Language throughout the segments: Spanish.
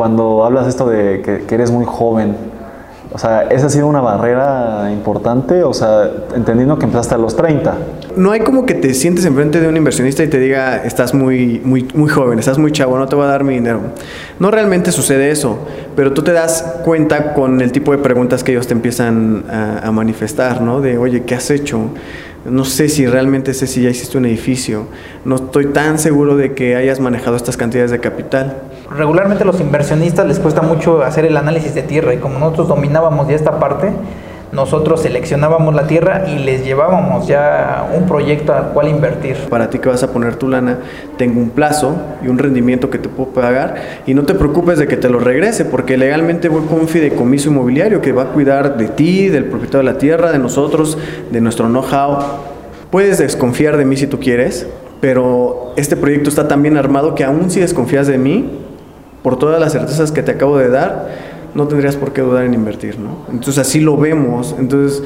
cuando hablas esto de que, que eres muy joven, o sea, ¿esa ha sido una barrera importante? O sea, entendiendo que empezaste a los 30. No hay como que te sientes enfrente de un inversionista y te diga, estás muy, muy, muy joven, estás muy chavo, no te voy a dar mi dinero. No realmente sucede eso, pero tú te das cuenta con el tipo de preguntas que ellos te empiezan a, a manifestar, ¿no? De, oye, ¿qué has hecho? No sé si realmente sé si ya hiciste un edificio. No estoy tan seguro de que hayas manejado estas cantidades de capital. Regularmente los inversionistas les cuesta mucho hacer el análisis de tierra y como nosotros dominábamos ya esta parte, nosotros seleccionábamos la tierra y les llevábamos ya un proyecto al cual invertir. Para ti que vas a poner tu lana, tengo un plazo y un rendimiento que te puedo pagar y no te preocupes de que te lo regrese porque legalmente voy con un fideicomiso inmobiliario que va a cuidar de ti, del propietario de la tierra, de nosotros, de nuestro know-how. Puedes desconfiar de mí si tú quieres, pero este proyecto está tan bien armado que aún si desconfías de mí, por todas las certezas que te acabo de dar, no tendrías por qué dudar en invertir, ¿no? Entonces así lo vemos. Entonces,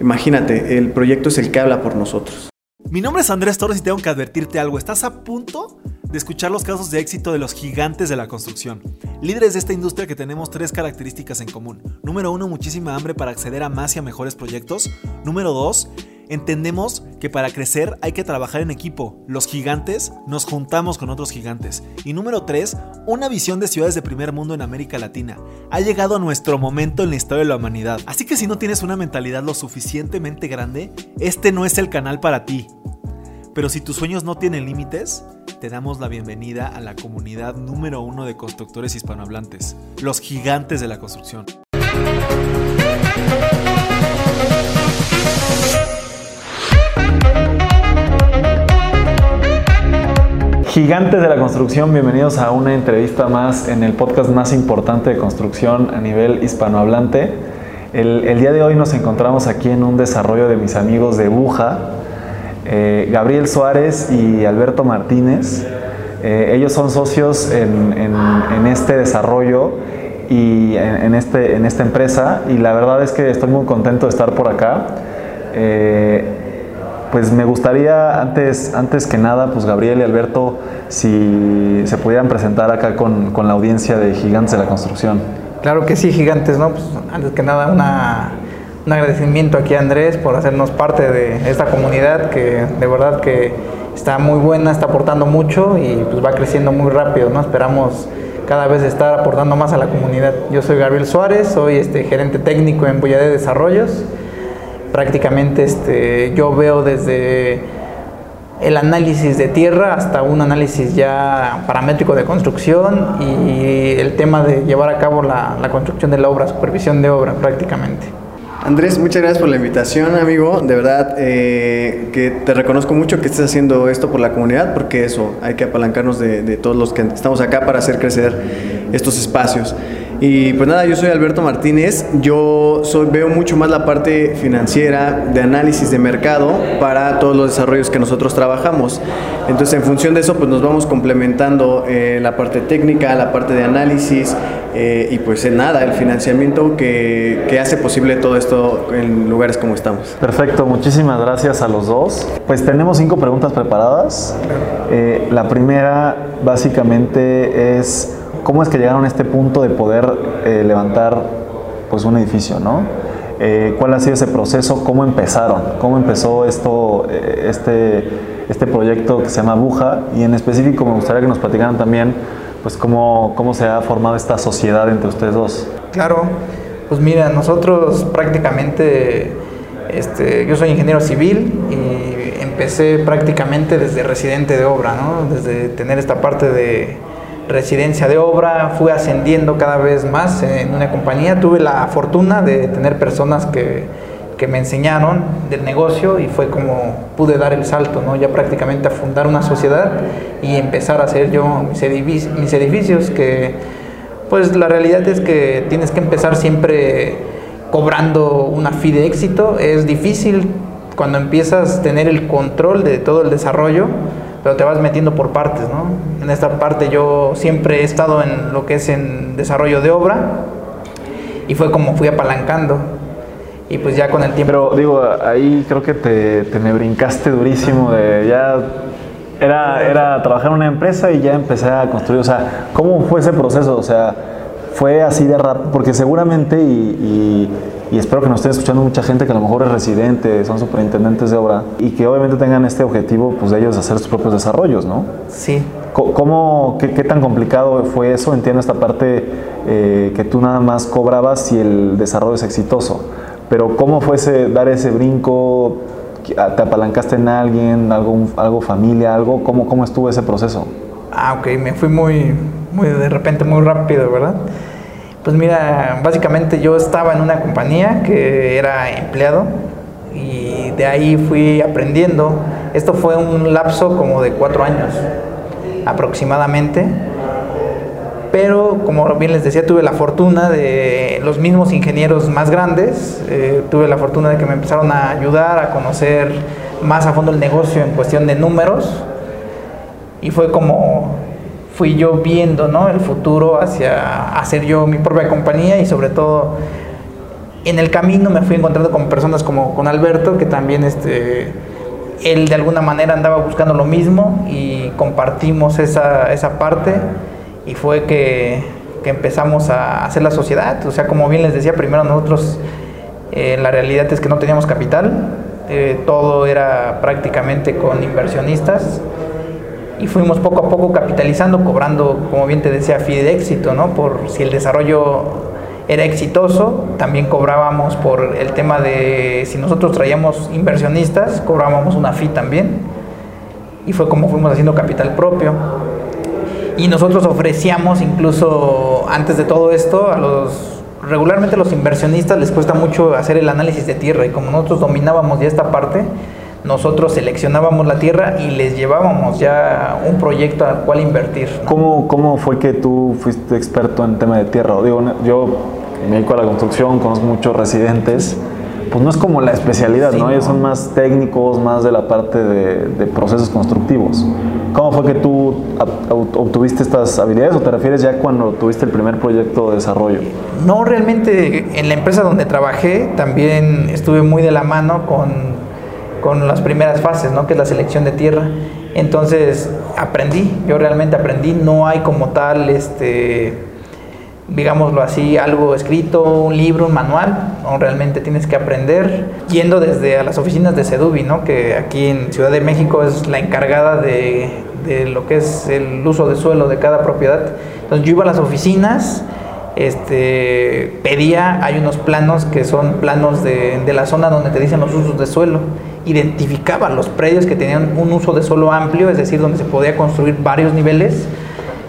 imagínate, el proyecto es el que habla por nosotros. Mi nombre es Andrés Torres y tengo que advertirte algo. Estás a punto de escuchar los casos de éxito de los gigantes de la construcción. Líderes de esta industria que tenemos tres características en común. Número uno, muchísima hambre para acceder a más y a mejores proyectos. Número dos, Entendemos que para crecer hay que trabajar en equipo. Los gigantes nos juntamos con otros gigantes. Y número 3, una visión de ciudades de primer mundo en América Latina. Ha llegado nuestro momento en la historia de la humanidad. Así que si no tienes una mentalidad lo suficientemente grande, este no es el canal para ti. Pero si tus sueños no tienen límites, te damos la bienvenida a la comunidad número uno de constructores hispanohablantes, los gigantes de la construcción. Gigantes de la construcción, bienvenidos a una entrevista más en el podcast más importante de construcción a nivel hispanohablante. El, día de hoy nos encontramos aquí en un desarrollo de mis amigos de Buja, eh, Gabriel Suárez y Alberto Martínez. Eh, ellos son socios en, este desarrollo y este, en esta empresa y la verdad es que estoy muy contento de estar por acá. Eh, pues me gustaría antes, antes que nada, pues Gabriel y Alberto, si se pudieran presentar acá con, con la audiencia de Gigantes de la Construcción. Claro que sí, Gigantes, ¿no? Pues antes que nada, un agradecimiento aquí a Andrés por hacernos parte de esta comunidad que de verdad que está muy buena, está aportando mucho y pues va creciendo muy rápido, ¿no? Esperamos cada vez estar aportando más a la comunidad. Yo soy Gabriel Suárez, soy este gerente técnico en Boyade Desarrollos prácticamente este, yo veo desde el análisis de tierra hasta un análisis ya paramétrico de construcción y el tema de llevar a cabo la, la construcción de la obra, supervisión de obra prácticamente. Andrés, muchas gracias por la invitación, amigo. De verdad eh, que te reconozco mucho que estés haciendo esto por la comunidad, porque eso, hay que apalancarnos de, de todos los que estamos acá para hacer crecer estos espacios. Y pues nada, yo soy Alberto Martínez, yo soy, veo mucho más la parte financiera, de análisis de mercado para todos los desarrollos que nosotros trabajamos. Entonces en función de eso pues nos vamos complementando eh, la parte técnica, la parte de análisis eh, y pues en nada, el financiamiento que, que hace posible todo esto en lugares como estamos. Perfecto, muchísimas gracias a los dos. Pues tenemos cinco preguntas preparadas. Eh, la primera básicamente es cómo es que llegaron a este punto de poder eh, levantar pues un edificio, ¿no? Eh, ¿Cuál ha sido ese proceso? ¿Cómo empezaron? ¿Cómo empezó esto, eh, este, este proyecto que se llama Buja? Y en específico me gustaría que nos platicaran también pues cómo, cómo se ha formado esta sociedad entre ustedes dos. Claro, pues mira, nosotros prácticamente, este, yo soy ingeniero civil y empecé prácticamente desde residente de obra, ¿no? Desde tener esta parte de residencia de obra, fui ascendiendo cada vez más en una compañía. Tuve la fortuna de tener personas que, que, me enseñaron del negocio y fue como pude dar el salto, ¿no? ya prácticamente a fundar una sociedad y empezar a hacer yo mis edificios, que pues la realidad es que tienes que empezar siempre cobrando una fee de éxito. Es difícil cuando empiezas a tener el control de todo el desarrollo pero te vas metiendo por partes, ¿no? En esta parte yo siempre he estado en lo que es en desarrollo de obra y fue como fui apalancando y pues ya con el tiempo... Pero digo, ahí creo que te, te me brincaste durísimo de ya... Era, era trabajar en una empresa y ya empecé a construir, o sea, ¿cómo fue ese proceso? O sea, fue así de rápido, porque seguramente, y, espero que nos estén escuchando mucha gente que a lo mejor es residente, son superintendentes de obra, y que obviamente tengan este objetivo, pues de ellos hacer sus propios desarrollos, ¿no? Sí. ¿Cómo, qué, qué tan complicado fue eso? Entiendo esta parte eh, que tú nada más cobrabas si el desarrollo es exitoso, pero ¿cómo fue ese, dar ese brinco? ¿Te apalancaste en alguien, algo, algo familia, algo? ¿Cómo, ¿Cómo estuvo ese proceso? Ah, ok, me fui muy, muy de repente, muy rápido, ¿verdad? Pues mira, básicamente yo estaba en una compañía que era empleado y de ahí fui aprendiendo. Esto fue un lapso como de cuatro años aproximadamente. Pero como bien les decía, tuve la fortuna de los mismos ingenieros más grandes, eh, tuve la fortuna de que me empezaron a ayudar a conocer más a fondo el negocio en cuestión de números y fue como fui yo viendo ¿no? el futuro hacia hacer yo mi propia compañía y sobre todo en el camino me fui encontrando con personas como con Alberto que también este él de alguna manera andaba buscando lo mismo y compartimos esa, esa parte y fue que, que, empezamos a hacer la sociedad. O sea, como bien les decía, primero nosotros eh, la realidad es que no teníamos capital, eh, todo era prácticamente con inversionistas y fuimos poco a poco capitalizando, cobrando, como bien te decía, fee de éxito, ¿no? Por si el desarrollo era exitoso, también cobrábamos por el tema de si nosotros traíamos inversionistas, cobrábamos una fee también. Y fue como fuimos haciendo capital propio. Y nosotros ofrecíamos incluso antes de todo esto a los regularmente a los inversionistas les cuesta mucho hacer el análisis de tierra y como nosotros dominábamos ya esta parte, nosotros seleccionábamos la tierra y les llevábamos ya un proyecto al cual invertir. ¿Cómo, ¿Cómo fue que tú fuiste experto en tema de tierra? Digo, yo me dedico a la construcción, conozco muchos residentes, pues no es como la especialidad, ¿no? Ellos son más técnicos, más de la parte de, de, procesos constructivos. ¿Cómo fue que tú obtuviste estas habilidades o te refieres ya cuando tuviste el primer proyecto de desarrollo? No, realmente en la empresa donde trabajé también estuve muy de la mano con con las primeras fases, ¿no? que es la selección de tierra. Entonces aprendí, yo realmente aprendí, no hay como tal, este, digámoslo así, algo escrito, un libro, un manual, ¿no? realmente tienes que aprender yendo desde a las oficinas de Sedubi, ¿no? que aquí en Ciudad de México es la encargada de, de lo que es el uso de suelo de cada propiedad. Entonces yo iba a las oficinas, este, pedía, hay unos planos que son planos de, de la zona donde te dicen los usos de suelo identificaba los predios que tenían un uso de suelo amplio, es decir, donde se podía construir varios niveles.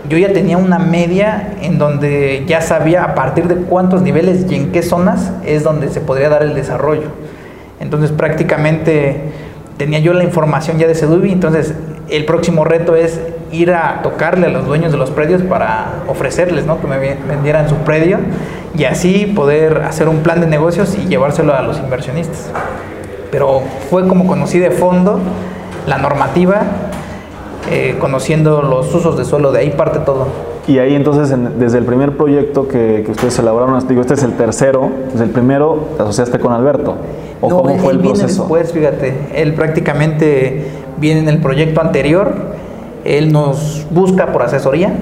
Yo ya tenía una media en donde ya sabía a partir de cuántos niveles y en qué zonas es donde se podría dar el desarrollo. Entonces prácticamente tenía yo la información ya de Sedubi, entonces el próximo reto es ir a tocarle a los dueños de los predios para ofrecerles ¿no? que me vendieran su predio y así poder hacer un plan de negocios y llevárselo a los inversionistas pero fue como conocí de fondo la normativa, eh, conociendo los usos de suelo, de ahí parte todo. Y ahí entonces, desde el primer proyecto que, que, ustedes elaboraron, digo, este es el tercero, desde el primero te asociaste con Alberto. ¿O cómo fue el proceso? Después, fíjate, él prácticamente viene en el proyecto anterior, él nos busca por asesoría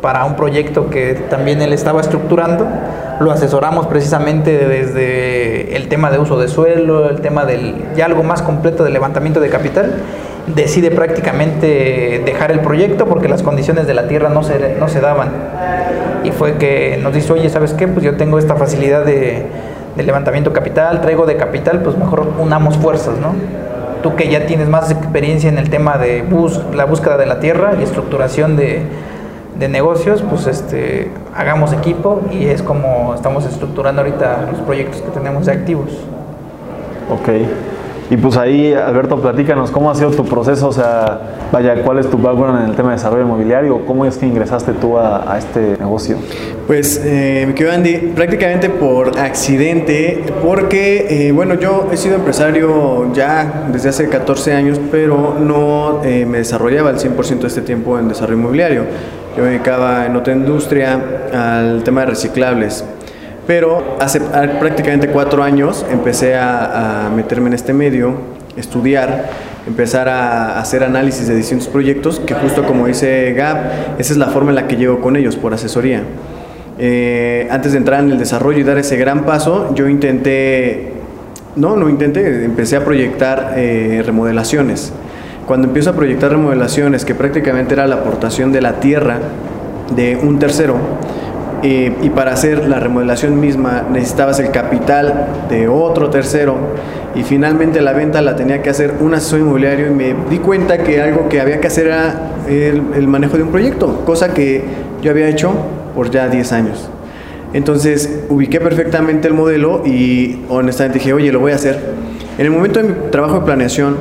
para un proyecto que también él estaba estructurando lo asesoramos precisamente desde el tema de uso de suelo, el tema del ya algo más completo del levantamiento de capital. Decide prácticamente dejar el proyecto porque las condiciones de la tierra no se, no se daban. Y fue que nos dice, oye, ¿sabes qué? Pues yo tengo esta facilidad de, de levantamiento capital, traigo de capital, pues mejor unamos fuerzas, ¿no? Tú que ya tienes más experiencia en el tema de bus, la búsqueda de la tierra y estructuración de, de negocios, pues este, hagamos equipo y es como estamos estructurando ahorita los proyectos que tenemos de activos. Ok. Y pues ahí, Alberto, platícanos, ¿cómo ha sido tu proceso? O sea, vaya, ¿cuál es tu background en el tema de desarrollo inmobiliario? ¿Cómo es que ingresaste tú a, este negocio? Pues, eh, mi querido Andy, prácticamente por accidente, porque, eh, bueno, yo he sido empresario ya desde hace 14 años, pero no eh, me desarrollaba al 100% de este tiempo en desarrollo inmobiliario. Yo me dedicaba en otra industria al tema de reciclables. Pero hace prácticamente cuatro años empecé a, meterme en este medio, estudiar, empezar a hacer análisis de distintos proyectos, que justo como dice Gab, esa es la forma en la que llego con ellos, por asesoría. eh, antes de entrar en el desarrollo y dar ese gran paso, yo intenté, no, no intenté, empecé a proyectar eh, remodelaciones. Cuando empiezo a proyectar remodelaciones, que prácticamente era la aportación de la tierra de un tercero, eh, y para hacer la remodelación misma necesitabas el capital de otro tercero y finalmente la venta la tenía que hacer un asesor inmobiliario y me di cuenta que algo que había que hacer era el, el manejo de un proyecto, cosa que yo había hecho por ya 10 años. Entonces ubiqué perfectamente el modelo y honestamente dije, oye, lo voy a hacer. En el momento de mi trabajo de planeación,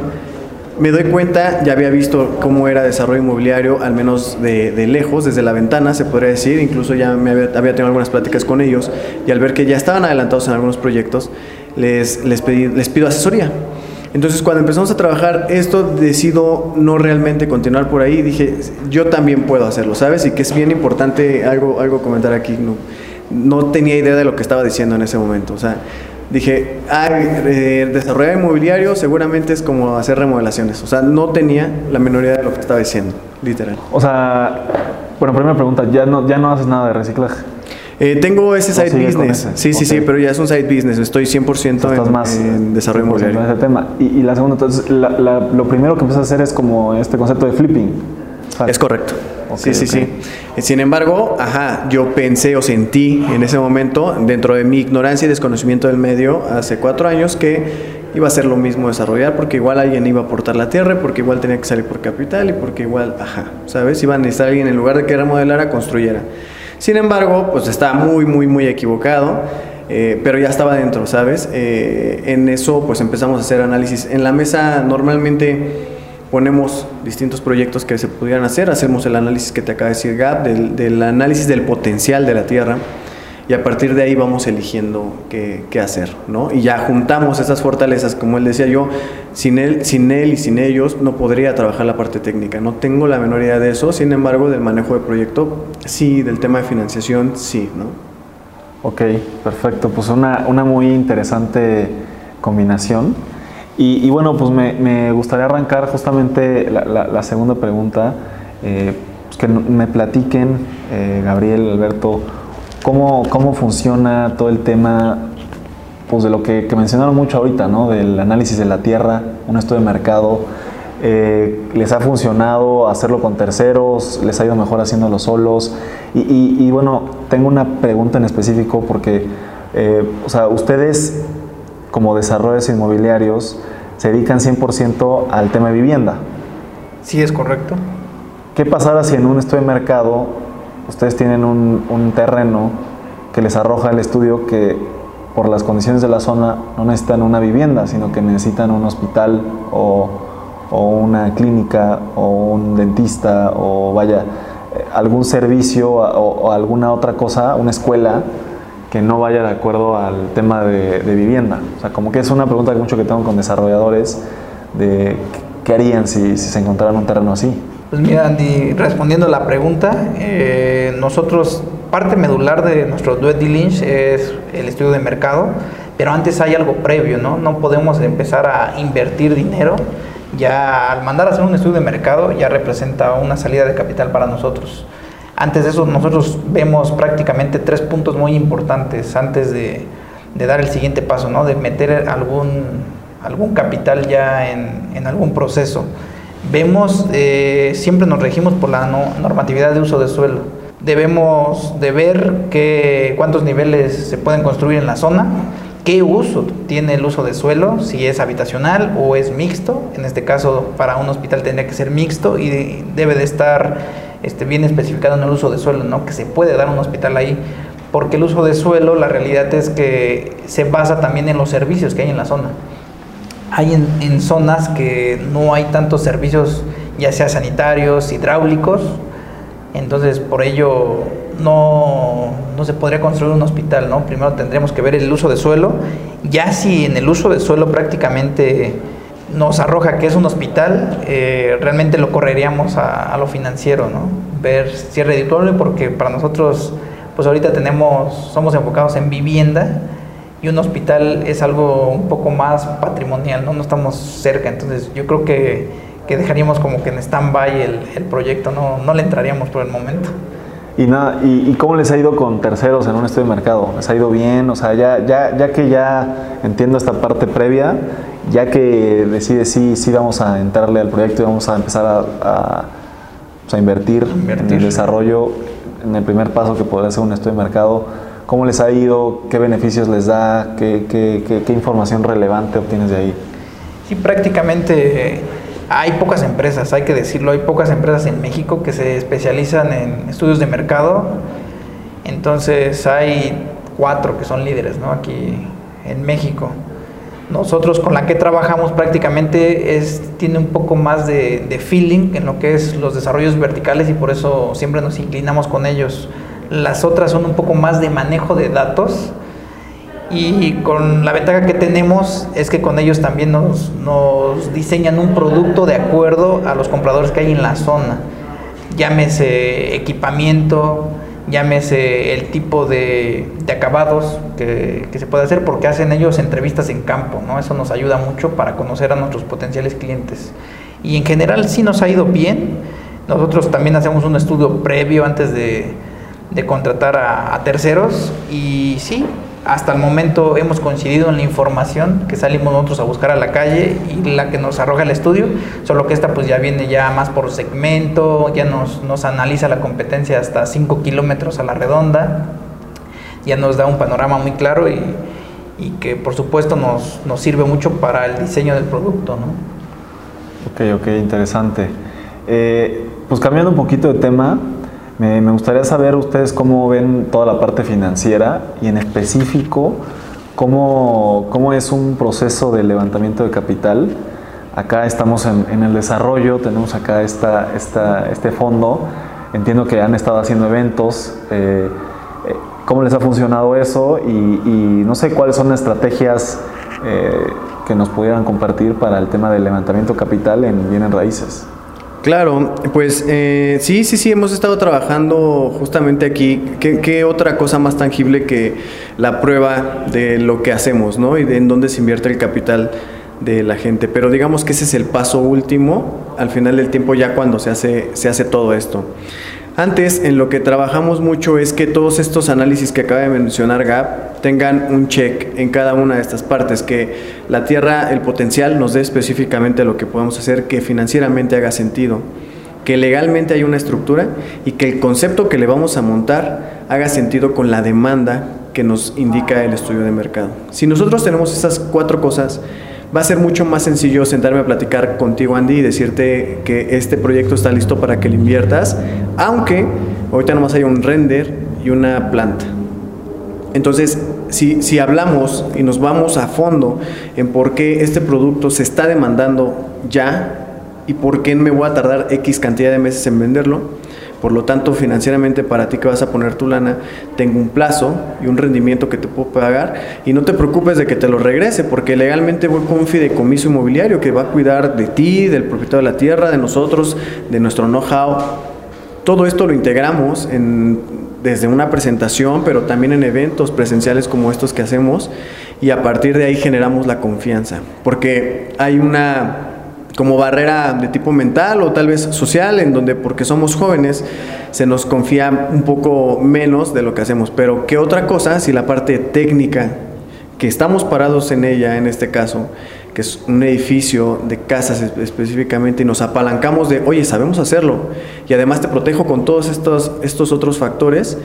me doy cuenta, ya había visto cómo era desarrollo inmobiliario, al menos de, de lejos, desde la ventana, se podría decir, incluso ya me había, tenido algunas pláticas con ellos, y al ver que ya estaban adelantados en algunos proyectos, les, les, pedí, les pido asesoría. Entonces, cuando empezamos a trabajar esto, decido no realmente continuar por ahí. Dije, yo también puedo hacerlo, ¿sabes? Y que es bien importante algo, algo comentar aquí. No, no tenía idea de lo que estaba diciendo en ese momento. O sea, dije, ah, eh, desarrollar inmobiliario seguramente es como hacer remodelaciones. O sea, no tenía la menor idea de lo que estaba diciendo, literal. O sea, bueno, primera pregunta, ¿ya no, ya no haces nada de reciclaje? Eh, tengo ese side business. Ese? Sí, sí, okay. sí, pero ya es un side business. Estoy 100% en, más en desarrollo inmobiliario. En ese tema. Y, y la segunda, entonces, la, la, lo primero que empiezas a hacer es como este concepto de flipping. Es correcto. Okay, sí, sí, okay. sí. Sin embargo, ajá, yo pensé o sentí en ese momento, dentro de mi ignorancia y desconocimiento del medio, hace cuatro años, que iba a ser lo mismo desarrollar, porque igual alguien iba a aportar la tierra, porque igual tenía que salir por capital y porque igual, ajá, ¿sabes? Iba a necesitar alguien en lugar de que remodelara, construyera. Sin embargo, pues estaba muy, muy, muy equivocado. Eh, pero ya estaba dentro, ¿sabes? Eh, en eso pues empezamos a hacer análisis. En la mesa normalmente ponemos distintos proyectos que se pudieran hacer, hacemos el análisis que te acaba de decir Gab, del, del análisis del potencial de la Tierra y a partir de ahí vamos eligiendo qué, qué, hacer, ¿no? Y ya juntamos esas fortalezas, como él decía yo, sin él, sin él y sin ellos no podría trabajar la parte técnica, no tengo la menor idea de eso, sin embargo del manejo de proyecto, sí, del tema de financiación, sí, ¿no? Ok, perfecto, pues una, una muy interesante combinación. Y, bueno, pues me, gustaría arrancar justamente la, segunda pregunta, eh, pues que me platiquen, eh, Gabriel, Alberto, cómo, cómo funciona todo el tema pues de lo que, mencionaron mucho ahorita, ¿no? del análisis de la tierra, un estudio de mercado. Eh, ¿Les ha funcionado hacerlo con terceros? ¿Les ha ido mejor haciéndolo solos? Y, y, y bueno, tengo una pregunta en específico porque, o sea, ustedes como desarrolladores inmobiliarios se dedican 100% al tema de vivienda. Sí, es correcto. ¿Qué pasará si en un estudio de mercado ustedes tienen un, un, terreno que les arroja el estudio que por las condiciones de la zona no necesitan una vivienda, sino que necesitan un hospital o, o una clínica o un dentista o vaya, algún servicio o, o, alguna otra cosa, una escuela que no vaya de acuerdo al tema de, de, vivienda. O sea, como que es una pregunta que mucho que tengo con desarrolladores de qué harían si, si se encontraran un terreno así. Pues mira, Andy, respondiendo a la pregunta, eh, nosotros, parte medular de nuestro due diligence es el estudio de mercado, pero antes hay algo previo, ¿no? No podemos empezar a invertir dinero, ya al mandar a hacer un estudio de mercado ya representa una salida de capital para nosotros. Antes de eso, nosotros vemos prácticamente tres puntos muy importantes antes de, dar el siguiente paso, ¿no? De meter algún, algún capital ya en, en algún proceso vemos, eh, siempre nos regimos por la no, normatividad de uso de suelo. Debemos de ver qué, cuántos niveles se pueden construir en la zona, qué uso tiene el uso de suelo, si es habitacional o es mixto. En este caso, para un hospital tendría que ser mixto y debe de estar este, bien especificado en el uso de suelo, ¿no? que se puede dar un hospital ahí. Porque el uso de suelo, la realidad es que se basa también en los servicios que hay en la zona hay en, en, zonas que no hay tantos servicios, ya sea sanitarios, hidráulicos, entonces por ello no, no, se podría construir un hospital, ¿no? Primero tendríamos que ver el uso de suelo, ya si en el uso de suelo prácticamente nos arroja que es un hospital, eh, realmente lo correríamos a, lo financiero, ¿no? Ver si es redituable porque para nosotros, pues ahorita tenemos, somos enfocados en vivienda, y un hospital es algo un poco más patrimonial, ¿no? No estamos cerca, entonces yo creo que, que dejaríamos como que en stand-by el, el, proyecto, no, no le entraríamos por el momento. Y, nada, y, cómo les ha ido con terceros en un estudio de mercado? ¿Les ha ido bien? O sea, ya, ya, ya que ya entiendo esta parte previa, ya que decide sí, sí vamos a entrarle al proyecto y vamos a empezar a, a, invertir, en el desarrollo, en el primer paso que podría ser un estudio de mercado, ¿cómo les ha ido? ¿Qué beneficios les da? ¿Qué, qué, qué, información relevante obtienes de ahí? Sí, prácticamente hay pocas empresas, hay que decirlo, hay pocas empresas en México que se especializan en estudios de mercado. Entonces hay cuatro que son líderes ¿no? aquí en México. Nosotros con la que trabajamos prácticamente es, tiene un poco más de, de, feeling en lo que es los desarrollos verticales y por eso siempre nos inclinamos con ellos. Las otras son un poco más de manejo de datos y con la ventaja que tenemos es que con ellos también nos, nos, diseñan un producto de acuerdo a los compradores que hay en la zona. Llámese equipamiento, llámese el tipo de, de acabados que, que, se puede hacer, porque hacen ellos entrevistas en campo, ¿no? Eso nos ayuda mucho para conocer a nuestros potenciales clientes. Y en general sí nos ha ido bien. Nosotros también hacemos un estudio previo antes de, de contratar a, a terceros y sí, hasta el momento hemos coincidido en la información que salimos nosotros a buscar a la calle y la que nos arroja el estudio, solo que esta pues ya viene ya más por segmento, ya nos, nos analiza la competencia hasta 5 kilómetros a la redonda, ya nos da un panorama muy claro y, que por supuesto nos, nos, sirve mucho para el diseño del producto. ¿no? Ok, ok, interesante. Eh, pues cambiando un poquito de tema, me, gustaría saber ustedes cómo ven toda la parte financiera y en específico cómo, cómo es un proceso de levantamiento de capital. Acá estamos en, el desarrollo, tenemos acá esta, esta, este fondo. Entiendo que han estado haciendo eventos. Eh, eh, ¿Cómo les ha funcionado eso? Y, no sé cuáles son las estrategias eh, que nos pudieran compartir para el tema del levantamiento capital en bienes raíces. Claro, pues eh, sí, sí, sí, hemos estado trabajando justamente aquí. ¿Qué, otra cosa más tangible que la prueba de lo que hacemos, ¿no? Y de en dónde se invierte el capital de la gente. Pero digamos que ese es el paso último, al final del tiempo, ya cuando se hace, se hace todo esto. Antes, en lo que trabajamos mucho es que todos estos análisis que acaba de mencionar Gap tengan un check en cada una de estas partes, que la tierra, el potencial nos dé específicamente lo que podemos hacer, que financieramente haga sentido, que legalmente hay una estructura y que el concepto que le vamos a montar haga sentido con la demanda que nos indica el estudio de mercado. Si nosotros tenemos esas cuatro cosas, va a ser mucho más sencillo sentarme a platicar contigo, Andy, y decirte que este proyecto está listo para que lo inviertas, aunque ahorita nomás hay un render y una planta. Entonces, si, si hablamos y nos vamos a fondo en por qué este producto se está demandando ya y por qué me voy a tardar X cantidad de meses en venderlo, por lo tanto, financieramente para ti que vas a poner tu lana, tengo un plazo y un rendimiento que te puedo pagar y no te preocupes de que te lo regrese, porque legalmente voy con un fideicomiso inmobiliario que va a cuidar de ti, del propietario de la tierra, de nosotros, de nuestro know-how. Todo esto lo integramos desde una presentación, pero también en eventos presenciales como estos que hacemos y a partir de ahí generamos la confianza, porque hay una como barrera de tipo mental o tal vez social, en donde porque somos jóvenes se nos confía un poco menos de lo que hacemos. Pero ¿qué otra cosa si la parte técnica, que estamos parados en ella en este caso, que es un edificio de casas específicamente, y nos apalancamos de, oye, sabemos hacerlo, y además te protejo con todos estos, estos otros factores,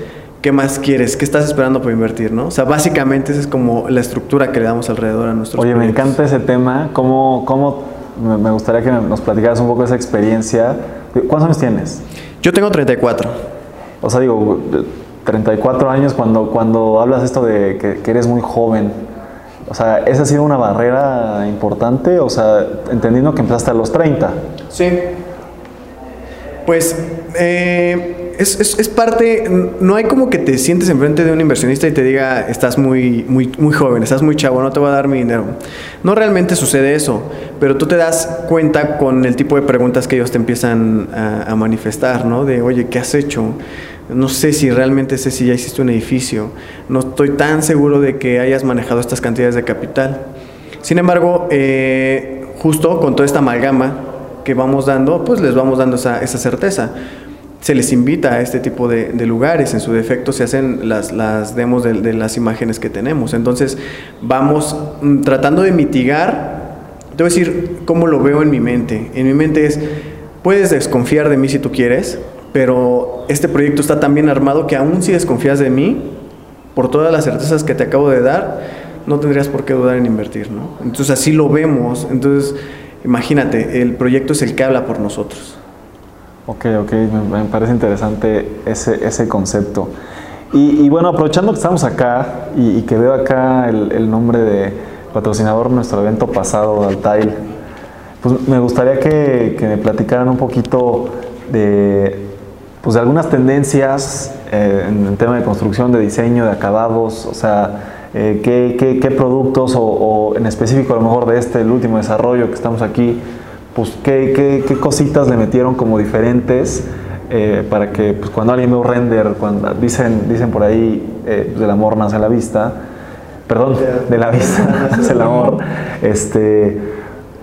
¿qué más quieres? ¿Qué estás esperando para invertir? ¿no? O sea, básicamente esa es como la estructura que le damos alrededor a nuestros Oye, me encanta ese tema, ¿cómo, cómo me gustaría que nos platicaras un poco de esa experiencia. ¿Cuántos años tienes? Yo tengo 34. O sea, digo, 34 años cuando, cuando hablas esto de que, eres muy joven. O sea, ¿esa ha sido una barrera importante? O sea, entendiendo que empezaste a los 30. Sí. Pues eh, es, parte, no hay como que te sientes enfrente de un inversionista y te diga, estás muy, muy, muy joven, estás muy chavo, no te voy a dar mi dinero. No realmente sucede eso, pero tú te das cuenta con el tipo de preguntas que ellos te empiezan a, manifestar, ¿no? De, oye, ¿qué has hecho? No sé si realmente sé si ya hiciste un edificio, no estoy tan seguro de que hayas manejado estas cantidades de capital. Sin embargo, eh, justo con toda esta amalgama que vamos dando, pues les vamos dando esa, esa certeza. Se les invita a este tipo de, lugares. En su defecto se hacen las, las demos de, las imágenes que tenemos. Entonces vamos mm, tratando de mitigar, te voy a decir cómo lo veo en mi mente. En mi mente es, puedes desconfiar de mí si tú quieres, pero este proyecto está tan bien armado que aún si desconfías de mí, por todas las certezas que te acabo de dar, no tendrías por qué dudar en invertir, ¿no? Entonces así lo vemos. Entonces, imagínate, el proyecto es el que habla por nosotros. Ok, ok, me, parece interesante ese, ese concepto. Y, bueno, aprovechando que estamos acá y, que veo acá el, nombre de patrocinador de nuestro evento pasado, Altail, pues me gustaría que, me platicaran un poquito de, pues de algunas tendencias eh, en el tema de construcción, de diseño, de acabados, o sea, eh, qué, qué, productos o, o, en específico a lo mejor de este, el último desarrollo que estamos aquí, pues qué, qué, cositas le metieron como diferentes eh, para que pues, cuando alguien ve un render, cuando dicen, dicen por ahí eh, del amor nace la vista, perdón, de la vista nace el amor, este,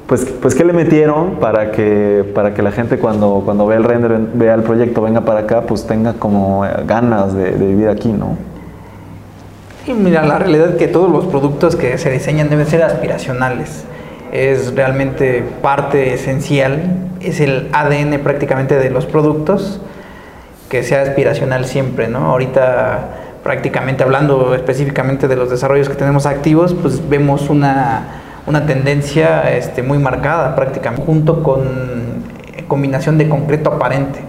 pues, pues qué le metieron para que, para que la gente cuando, cuando vea el render, vea el proyecto, venga para acá, pues tenga como ganas de, de vivir aquí, ¿no? Y mira, la realidad es que todos los productos que se diseñan deben ser aspiracionales es realmente parte esencial, es el ADN prácticamente de los productos, que sea aspiracional siempre, ¿no? Ahorita prácticamente hablando específicamente de los desarrollos que tenemos activos, pues vemos una, tendencia este, muy marcada prácticamente, junto con combinación de concreto aparente.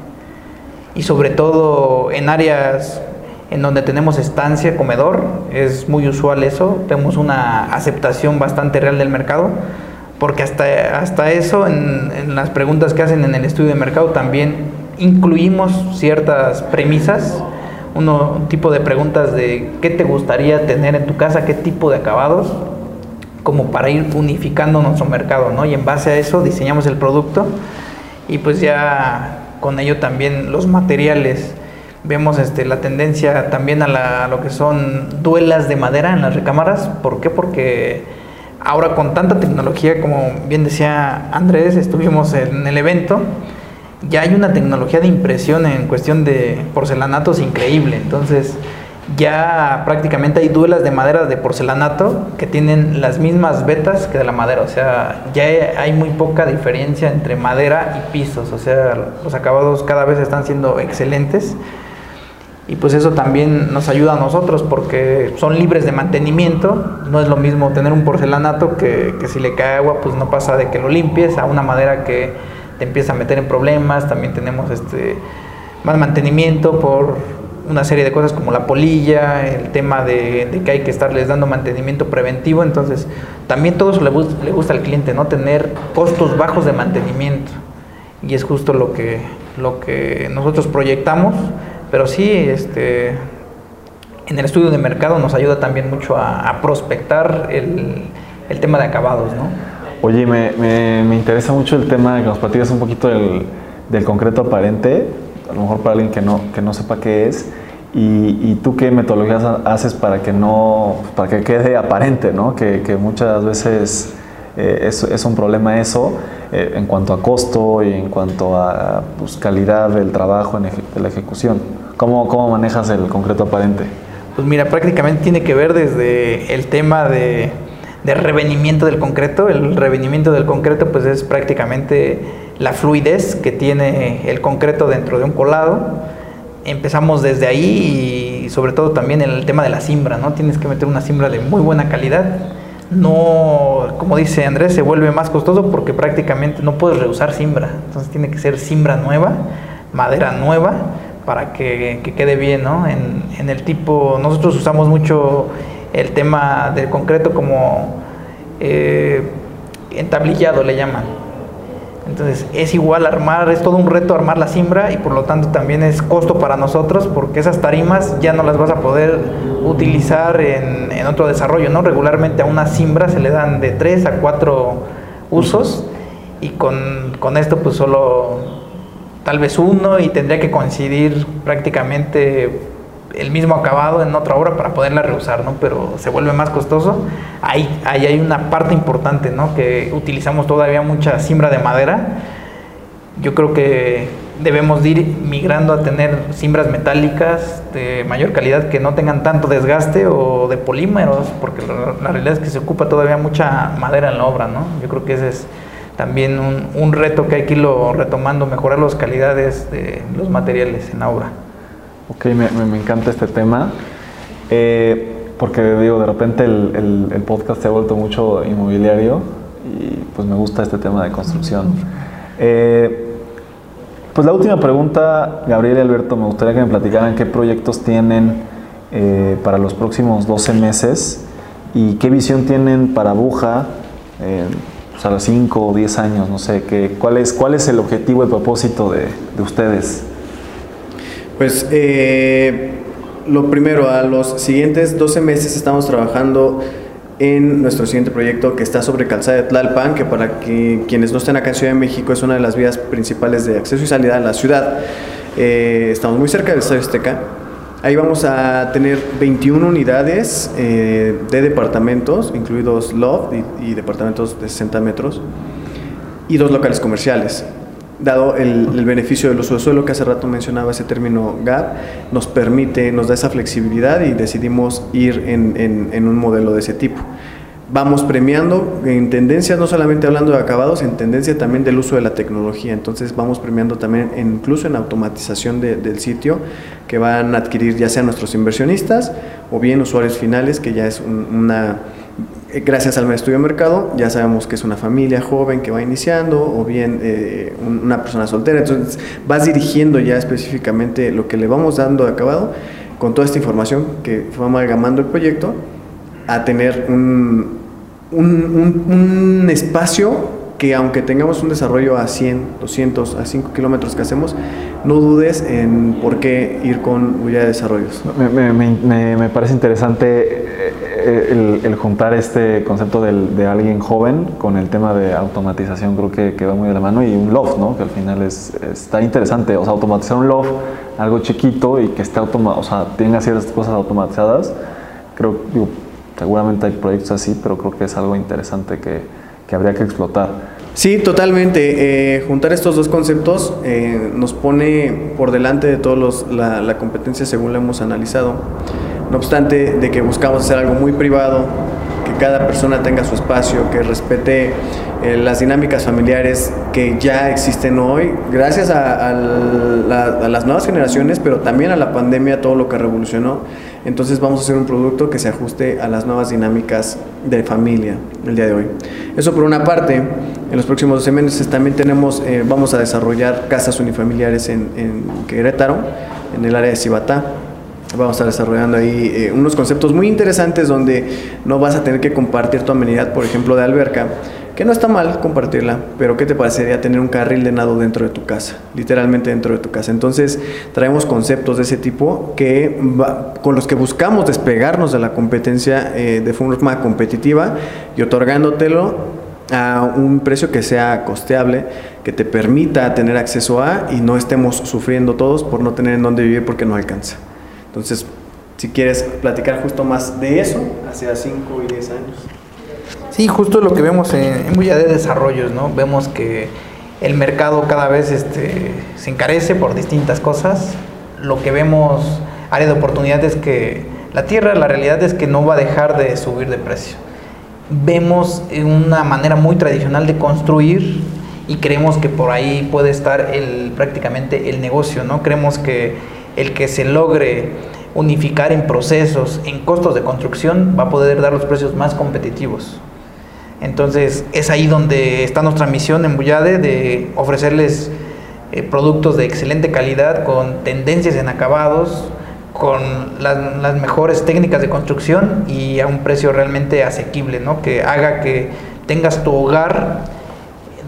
Y sobre todo en áreas en donde tenemos estancia, comedor, es muy usual eso, tenemos una aceptación bastante real del mercado porque hasta, hasta eso en, las preguntas que hacen en el estudio de mercado también incluimos ciertas premisas, uno, un tipo de preguntas de qué te gustaría tener en tu casa, qué tipo de acabados, como para ir unificando nuestro mercado, ¿no? Y en base a eso diseñamos el producto y pues ya con ello también los materiales. Vemos este, la tendencia también a, a lo que son duelas de madera en las recámaras. ¿Por qué? Porque Ahora con tanta tecnología, como bien decía Andrés, estuvimos en el evento, ya hay una tecnología de impresión en cuestión de porcelanatos increíble. Entonces, ya prácticamente hay duelas de madera de porcelanato que tienen las mismas vetas que de la madera. O sea, ya hay muy poca diferencia entre madera y pisos. O sea, los acabados cada vez están siendo excelentes y pues eso también nos ayuda a nosotros porque son libres de mantenimiento. No es lo mismo tener un porcelanato que, que, si le cae agua pues no pasa de que lo limpies a una madera que te empieza a meter en problemas. También tenemos este más mantenimiento por una serie de cosas como la polilla, el tema de, que hay que estarles dando mantenimiento preventivo. Entonces también todo eso le, le gusta al cliente, ¿no? Tener costos bajos de mantenimiento. Y es justo lo que, lo que nosotros proyectamos pero sí, este, en el estudio de mercado nos ayuda también mucho a, prospectar el, tema de acabados, ¿no? Oye, me, me, interesa mucho el tema de que nos platicas un poquito del, del, concreto aparente, a lo mejor para alguien que no, que no sepa qué es, y, y, tú qué metodologías haces para que no, para que quede aparente, ¿no? Que, que muchas veces eh, es, un problema eso eh, en cuanto a costo y en cuanto a pues, calidad del trabajo en de la ejecución. ¿Cómo, ¿Cómo manejas el concreto aparente? Pues mira, prácticamente tiene que ver desde el tema de, de revenimiento del concreto. El revenimiento del concreto pues es prácticamente la fluidez que tiene el concreto dentro de un colado. Empezamos desde ahí y sobre todo también en el tema de la simbra, ¿no? Tienes que meter una simbra de muy buena calidad no, como dice Andrés, se vuelve más costoso porque prácticamente no puedes reusar simbra. Entonces tiene que ser simbra nueva, madera nueva, para que, quede bien, ¿no? En, el tipo, nosotros usamos mucho el tema del concreto como eh, entablillado, le llaman. Entonces es igual armar, es todo un reto armar la simbra y por lo tanto también es costo para nosotros porque esas tarimas ya no las vas a poder utilizar en, otro desarrollo, ¿no? Regularmente a una simbra se le dan de 3 a 4 usos y con, con esto pues solo tal vez uno y tendría que coincidir prácticamente el mismo acabado en otra obra para poderla reusar, ¿no? Pero se vuelve más costoso. Ahí, ahí hay una parte importante, ¿no? Que utilizamos todavía mucha simbra de madera. Yo creo que debemos ir migrando a tener cimbras metálicas de mayor calidad que no tengan tanto desgaste o de polímeros, porque la, realidad es que se ocupa todavía mucha madera en la obra, ¿no? Yo creo que ese es también un, reto que hay que irlo retomando, mejorar las calidades de los materiales en la obra. Ok, me, encanta este tema, eh, porque digo, de repente el, podcast se ha vuelto mucho inmobiliario y pues me gusta este tema de construcción. Eh, pues la última pregunta, Gabriel y Alberto, me gustaría que me platicaran qué proyectos tienen eh, para los próximos 12 meses y qué visión tienen para Buja eh, pues a los 5 o 10 años, no sé, qué, cuál, es, cuál es el objetivo, el propósito de, ustedes. Pues eh, lo primero, a los siguientes 12 meses estamos trabajando en nuestro siguiente proyecto que está sobre Calzada de Tlalpan, que para que, quienes no estén acá en Ciudad de México es una de las vías principales de acceso y salida a la ciudad. Eh, estamos muy cerca del Estadio Azteca. Ahí vamos a tener 21 unidades eh, de departamentos, incluidos loft y, y departamentos de 60 metros, y dos locales comerciales dado el, beneficio del uso de suelo que hace rato mencionaba ese término GAP, nos permite, nos da esa flexibilidad y decidimos ir en, un modelo de ese tipo. Vamos premiando en tendencia, no solamente hablando de acabados, en tendencia también del uso de la tecnología. Entonces vamos premiando también incluso en automatización del sitio que van a adquirir ya sea nuestros inversionistas o bien usuarios finales, que ya es una eh, gracias al estudio de mercado, ya sabemos que es una familia joven que va iniciando o bien eh, una persona soltera. Entonces vas dirigiendo ya específicamente lo que le vamos dando de acabado con toda esta información que fue amalgamando el proyecto a tener un, un, un espacio que aunque tengamos un desarrollo a 100, 200, a 5 kilómetros que hacemos, no dudes en por qué ir con Bulla de Desarrollos. Me, me, me, parece interesante eh, el, juntar este concepto de alguien joven con el tema de automatización, creo que, queda muy de la mano, y un loft, ¿no? que al final es, está interesante, o sea, automatizar un loft, algo chiquito y que esté automa o sea, tenga ciertas cosas automatizadas, creo, seguramente hay proyectos así, pero creo que es algo interesante que que habría que explotar. Sí, totalmente. Eh, juntar estos dos conceptos eh, nos pone por delante de todos la, la, competencia según la hemos analizado. No obstante de que buscamos hacer algo muy privado, que cada persona tenga su espacio, que respete eh, las dinámicas familiares que ya existen hoy, gracias a, las nuevas generaciones, pero también a la pandemia, todo lo que revolucionó. Entonces vamos a hacer un producto que se ajuste a las nuevas dinámicas de familia el día de hoy. Eso por una parte, en los próximos 12 meses también tenemos, eh, vamos a desarrollar casas unifamiliares en, en Querétaro, en el área de Cibatá. Vamos a estar desarrollando ahí eh, unos conceptos muy interesantes donde no vas a tener que compartir tu amenidad, por ejemplo, de alberca, que no está mal compartirla, pero ¿qué te parecería tener un carril de nado dentro de tu casa? Literalmente dentro de tu casa. Entonces, traemos conceptos de ese tipo que con los que buscamos despegarnos de la competencia eh, de forma competitiva y otorgándotelo a un precio que sea costeable, que te permita tener acceso a y no estemos sufriendo todos por no tener en dónde vivir porque no alcanza. Entonces, si quieres platicar justo más de eso, hace 5 y 10 años. Sí, justo lo que vemos en, en de Desarrollos, ¿no? Vemos que el mercado cada vez este, se encarece por distintas cosas. Lo que vemos, área de oportunidad es que la tierra, la realidad es que no va a dejar de subir de precio. Vemos una manera muy tradicional de construir y creemos que por ahí puede estar el, prácticamente el negocio, ¿no? Creemos que el que se logre unificar en procesos, en costos de construcción, va a poder dar los precios más competitivos. Entonces es ahí donde está nuestra misión en Bullade de ofrecerles eh, productos de excelente calidad con tendencias en acabados, con las, mejores técnicas de construcción y a un precio realmente asequible, ¿no? que haga que tengas tu hogar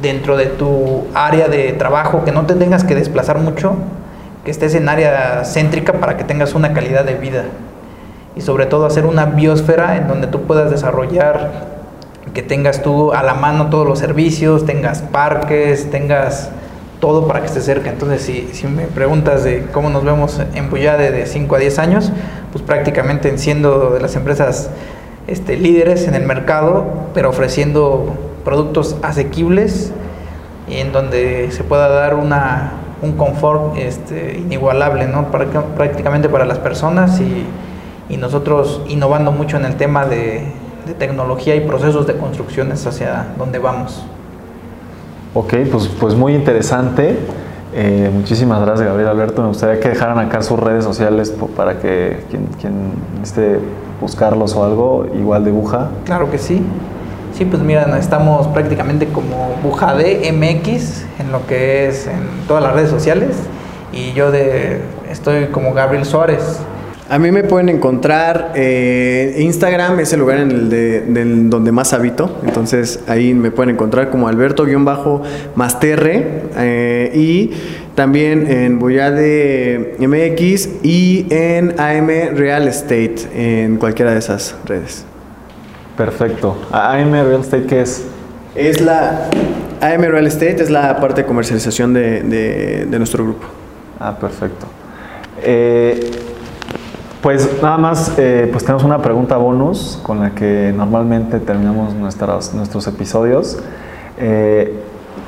dentro de tu área de trabajo, que no te tengas que desplazar mucho, que estés en área céntrica para que tengas una calidad de vida y sobre todo hacer una biosfera en donde tú puedas desarrollar que tengas tú a la mano todos los servicios, tengas parques, tengas todo para que esté cerca. Entonces, si, si me preguntas de cómo nos vemos en Bullade de 5 a 10 años, pues prácticamente siendo de las empresas este, líderes en el mercado, pero ofreciendo productos asequibles y en donde se pueda dar una un confort este, inigualable, ¿no? Prácticamente para las personas y, y, nosotros innovando mucho en el tema de, de, tecnología y procesos de construcciones hacia donde vamos. Ok, pues, pues muy interesante. Eh, muchísimas gracias, Gabriel Alberto. Me gustaría que dejaran acá sus redes sociales para que quien, quien esté buscarlos o algo, igual dibuja. Claro que sí. Sí, pues mira, estamos prácticamente como Bujade MX en lo que es en todas las redes sociales y yo de estoy como Gabriel Suárez. A mí me pueden encontrar eh, Instagram es el lugar en el de, donde más habito, entonces ahí me pueden encontrar como Alberto-Masterre eh, y también en Buyade MX y en AM Real Estate en cualquiera de esas redes. Perfecto. AM Real Estate qué es? Es la AM Real Estate es la parte de comercialización de, nuestro grupo. Ah, perfecto. Eh, pues nada más, eh, pues tenemos una pregunta bonus con la que normalmente terminamos nuestros, nuestros episodios. Eh,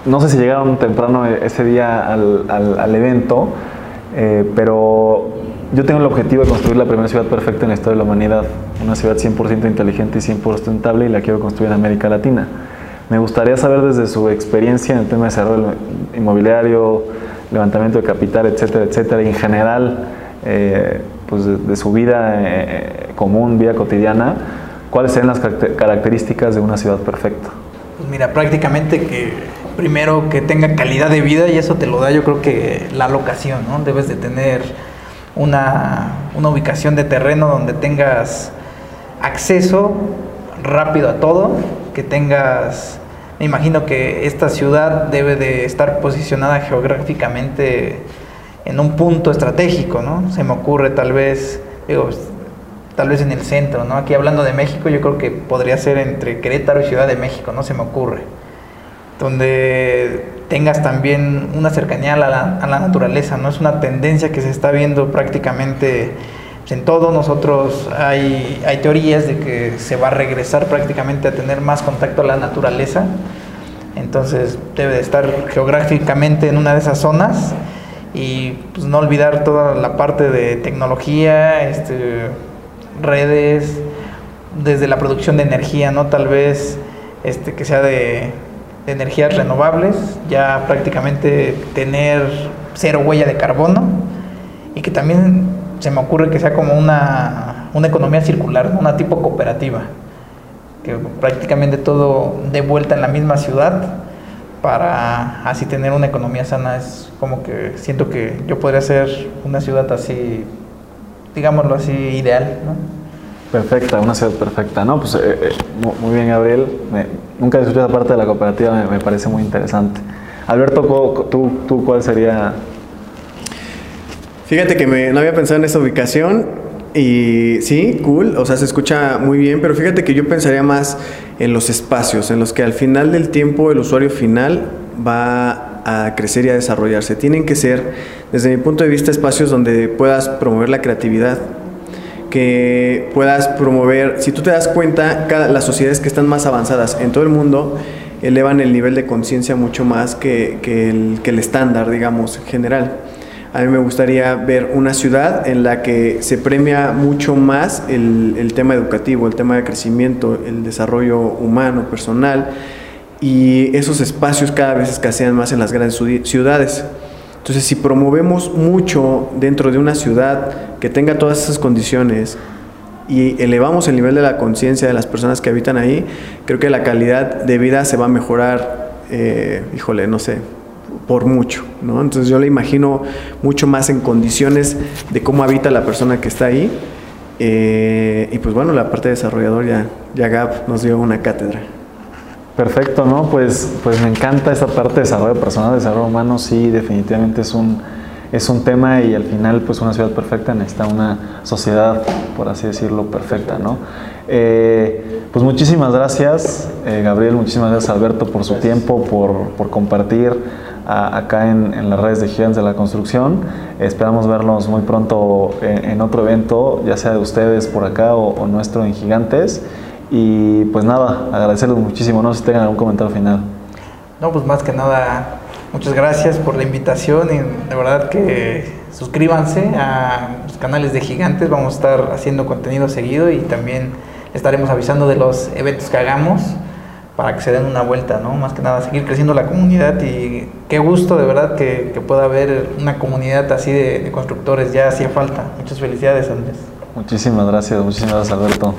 no sé si llegaron temprano ese día al, al, evento, eh, pero yo tengo el objetivo de construir la primera ciudad perfecta en la historia de la humanidad, una ciudad 100% inteligente y 100% sustentable y la quiero construir en América Latina. Me gustaría saber desde su experiencia en el tema de desarrollo inmobiliario, levantamiento de capital, etcétera, etcétera, y en general, pues de, su vida eh, común, vida cotidiana, ¿cuáles serían las características de una ciudad perfecta? Pues mira, prácticamente que primero que tenga calidad de vida y eso te lo da yo creo que la locación, ¿no? Debes de tener una, una ubicación de terreno donde tengas acceso rápido a todo, que tengas, me imagino que esta ciudad debe de estar posicionada geográficamente en un punto estratégico, ¿no? Se me ocurre tal vez, digo, tal vez en el centro, ¿no? Aquí hablando de México, yo creo que podría ser entre Querétaro y Ciudad de México, ¿no? Se me ocurre. Donde tengas también una cercanía a la, a la naturaleza, ¿no? Es una tendencia que se está viendo prácticamente en todo. Nosotros hay, hay teorías de que se va a regresar prácticamente a tener más contacto a la naturaleza. Entonces debe de estar geográficamente en una de esas zonas y pues no olvidar toda la parte de tecnología, este, redes, desde la producción de energía, ¿no? Tal vez este, que sea de, energías renovables, ya prácticamente tener cero huella de carbono y que también se me ocurre que sea como una, una economía circular, una tipo cooperativa, que prácticamente todo de vuelta en la misma ciudad para así tener una economía sana. Es como que siento que yo podría ser una ciudad así, digámoslo así, ideal, ¿no? Perfecta, una ciudad perfecta, ¿no? Pues eh, eh, muy bien, Gabriel. Nunca he escuchado esa parte de la cooperativa, me, parece muy interesante. Alberto, ¿tú, ¿tú, cuál sería? Fíjate que me, no había pensado en esa ubicación y sí, cool, o sea, se escucha muy bien, pero fíjate que yo pensaría más en los espacios, en los que al final del tiempo el usuario final va a crecer y a desarrollarse. Tienen que ser, desde mi punto de vista, espacios donde puedas promover la creatividad, que puedas promover, si tú te das cuenta, cada, las sociedades que están más avanzadas en todo el mundo elevan el nivel de conciencia mucho más que, el, el estándar, digamos, general. A mí me gustaría ver una ciudad en la que se premia mucho más el, tema educativo, el tema de crecimiento, el desarrollo humano, personal, y esos espacios cada vez escasean más en las grandes ciudades. Entonces, si promovemos mucho dentro de una ciudad que tenga todas esas condiciones y elevamos el nivel de la conciencia de las personas que habitan ahí, creo que la calidad de vida se va a mejorar, eh, híjole, no sé, por mucho, ¿no? Entonces yo le imagino mucho más en condiciones de cómo habita la persona que está ahí. Eh, y pues bueno, la parte de ya, ya Gab nos dio una cátedra. Perfecto, ¿no? Pues, pues me encanta esa parte de desarrollo personal, desarrollo humano, sí, definitivamente es un, es un tema y al final pues una ciudad perfecta necesita una sociedad, por así decirlo, perfecta, ¿no? Eh, pues muchísimas gracias, eh, Gabriel, muchísimas gracias Alberto por su tiempo, por, por compartir acá en, las redes de Gigantes de la Construcción. Esperamos verlos muy pronto en, otro evento, ya sea de ustedes por acá o, nuestro en Gigantes. Y pues nada, agradecerles muchísimo. No sé si tengan algún comentario final. No, pues más que nada Muchas gracias por la invitación y de verdad que suscríbanse a los canales de Gigantes, vamos a estar haciendo contenido seguido y también estaremos avisando de los eventos que hagamos para que se den una vuelta, ¿no? Más que nada, seguir creciendo la comunidad y qué gusto de verdad que, que pueda haber una comunidad así de, de, constructores, ya hacía falta. Muchas felicidades, Andrés. Muchísimas gracias, muchísimas gracias, Alberto.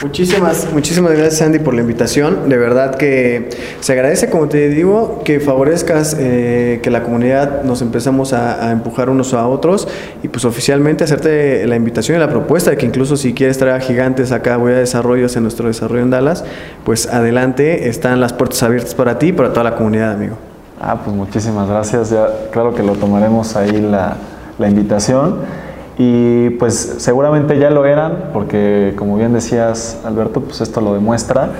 Muchísimas, muchísimas gracias Andy por la invitación. De verdad que se agradece, como te digo, que favorezcas eh, que la comunidad nos empezamos a, empujar unos a otros y pues oficialmente hacerte la invitación y la propuesta de que incluso si quieres traer a gigantes acá, voy a desarrollos en nuestro desarrollo en Dallas, pues adelante, están las puertas abiertas para ti y para toda la comunidad, amigo. Ah, pues muchísimas gracias. Ya, claro que lo tomaremos ahí la, la invitación y pues seguramente ya lo eran, porque como bien decías Alberto, pues esto lo demuestra,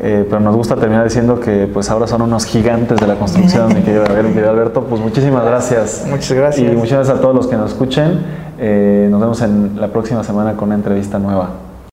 eh, pero nos gusta terminar diciendo que pues ahora son unos gigantes de la construcción, mi querido, mi querido Alberto, pues muchísimas gracias. Muchas gracias. Y muchas gracias a todos los que nos escuchen, eh, nos vemos en la próxima semana con una entrevista nueva.